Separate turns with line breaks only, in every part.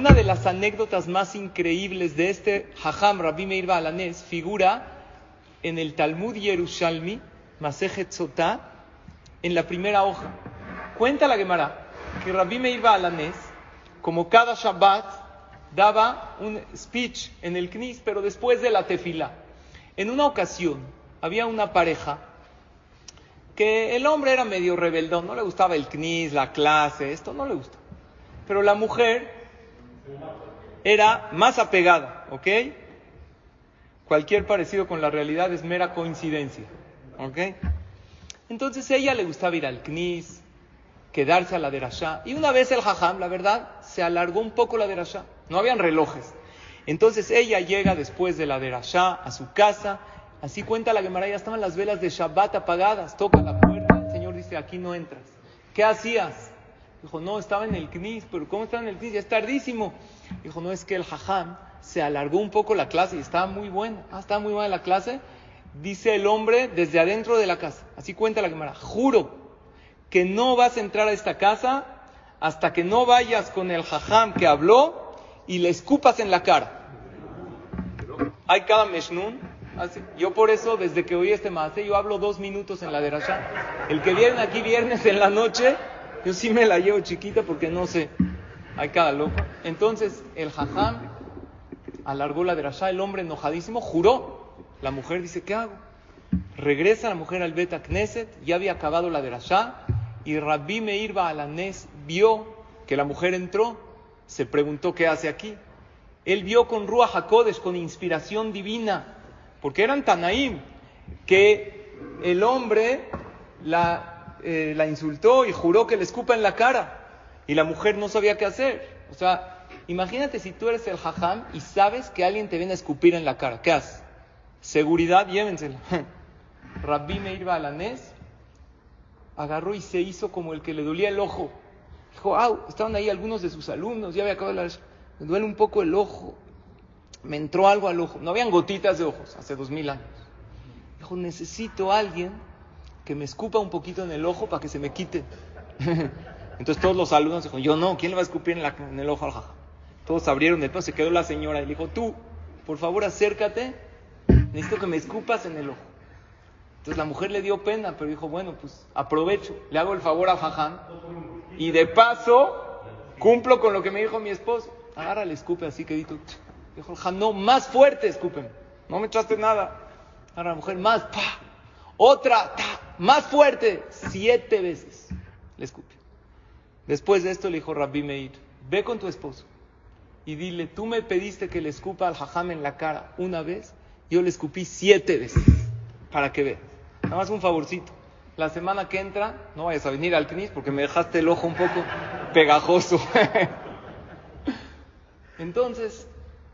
Una de las anécdotas más increíbles de este Hajam Rabbi Meir Baalanés figura en el Talmud Yerushalmi, Masejet Sotá, en la primera hoja. Cuenta la Gemara que Rabbi Meir Baalanés, como cada Shabbat, daba un speech en el Knis, pero después de la tefila. En una ocasión, había una pareja que el hombre era medio rebeldón, no le gustaba el knis, la clase, esto no le gusta. Pero la mujer era más apegada, ¿ok? Cualquier parecido con la realidad es mera coincidencia, ¿ok? Entonces ella le gustaba ir al knis, quedarse a la derashá. Y una vez el jajam, la verdad, se alargó un poco la derashá. No habían relojes. Entonces ella llega después de la derashá a su casa Así cuenta la Gemara, ya estaban las velas de Shabbat apagadas. Toca la puerta, el Señor dice, aquí no entras. ¿Qué hacías? Dijo, no, estaba en el Knis, pero ¿cómo estaba en el Knis? Ya es tardísimo. Dijo, no, es que el Jajam se alargó un poco la clase y estaba muy buena. Ah, estaba muy buena la clase. Dice el hombre desde adentro de la casa. Así cuenta la Gemara. Juro que no vas a entrar a esta casa hasta que no vayas con el Jajam que habló y le escupas en la cara. Hay cada Meshnun yo por eso, desde que oí este maase, yo hablo dos minutos en la derasha. El que viene aquí viernes en la noche, yo sí me la llevo chiquita porque no sé. Hay cada loco. Entonces, el jajam alargó la derasha, el hombre enojadísimo juró. La mujer dice, ¿qué hago? Regresa la mujer al Beta Knesset, ya había acabado la derasha, y Rabbi Meir Baalanés vio que la mujer entró, se preguntó qué hace aquí. Él vio con Ruach HaKodesh, con inspiración divina, porque eran Tanaim, que el hombre la, eh, la insultó y juró que le escupa en la cara. Y la mujer no sabía qué hacer. O sea, imagínate si tú eres el jajam y sabes que alguien te viene a escupir en la cara. ¿Qué haces? Seguridad, llévensela. Rabbi Meir Balanés agarró y se hizo como el que le dolía el ojo. Dijo, ah, estaban ahí algunos de sus alumnos, ya había acabado la... Me duele un poco el ojo me entró algo al ojo. No habían gotitas de ojos hace dos mil años. Dijo, necesito a alguien que me escupa un poquito en el ojo para que se me quite. Entonces todos los alumnos dijeron, yo no, ¿quién le va a escupir en, el ojo al jaja? Todos abrieron, después se quedó la señora y le dijo, tú, por favor acércate, necesito que me escupas en el ojo. Entonces la mujer le dio pena, pero dijo, bueno, pues aprovecho, le hago el favor a Jaján y de paso cumplo con lo que me dijo mi esposo. Agarra el escupe así que dijo, el no, más fuerte, escupen. No me echaste nada. Ahora la mujer, más, pa. Otra, más fuerte. Siete veces le escupe. Después de esto le dijo Rabbi Meir, ve con tu esposo y dile, tú me pediste que le escupa al jajam en la cara una vez, yo le escupí siete veces, para que vea. Nada más un favorcito. La semana que entra, no vayas a venir al CNIS porque me dejaste el ojo un poco pegajoso. Entonces,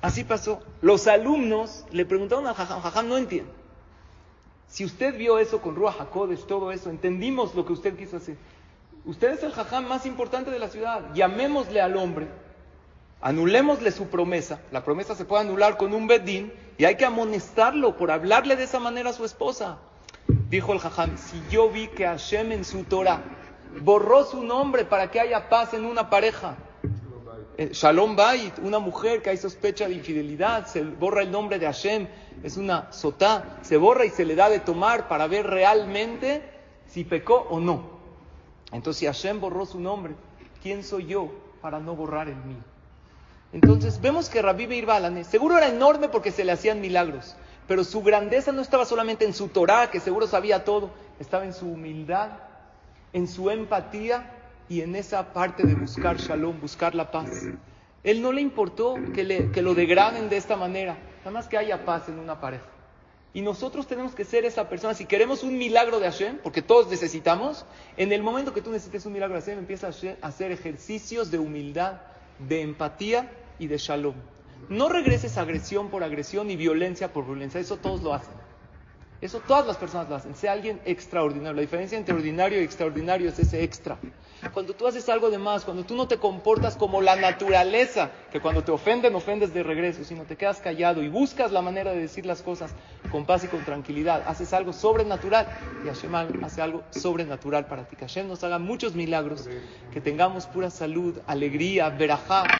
Así pasó. Los alumnos le preguntaron al Jajam, Jajam, no entiendo. Si usted vio eso con Ruach HaKodesh, todo eso, entendimos lo que usted quiso hacer. Usted es el Jajam más importante de la ciudad. Llamémosle al hombre, anulémosle su promesa. La promesa se puede anular con un bedín y hay que amonestarlo por hablarle de esa manera a su esposa. Dijo el Jajam, si yo vi que Hashem en su Torah borró su nombre para que haya paz en una pareja, Shalom Bait, una mujer que hay sospecha de infidelidad, se borra el nombre de Hashem, es una sotá, se borra y se le da de tomar para ver realmente si pecó o no. Entonces, si Hashem borró su nombre, ¿quién soy yo para no borrar el mío? Entonces, vemos que Rabbi Beir seguro era enorme porque se le hacían milagros, pero su grandeza no estaba solamente en su Torah, que seguro sabía todo, estaba en su humildad, en su empatía y en esa parte de buscar shalom, buscar la paz. Él no le importó que, lo degraden de esta manera, nada más que haya paz en una pareja. Y nosotros tenemos que ser esa persona. Si queremos un milagro de Hashem, porque todos necesitamos, en el momento que tú necesites un milagro de Hashem, empieza a hacer ejercicios de humildad, de empatía y de shalom. No regreses agresión por agresión y violencia por violencia. Eso todos lo hacen. Eso todas las personas lo hacen. Sea alguien extraordinario. La diferencia entre ordinario y extraordinario es ese extra. Cuando tú haces algo de más, cuando tú no te comportas como la naturaleza, que cuando te ofenden, ofendes de regreso, sino te quedas callado y buscas la manera de decir las cosas con paz y con tranquilidad, haces algo sobrenatural y Hashem hace algo sobrenatural para ti. Que Hashem nos haga muchos milagros, que tengamos pura salud, alegría, verajá.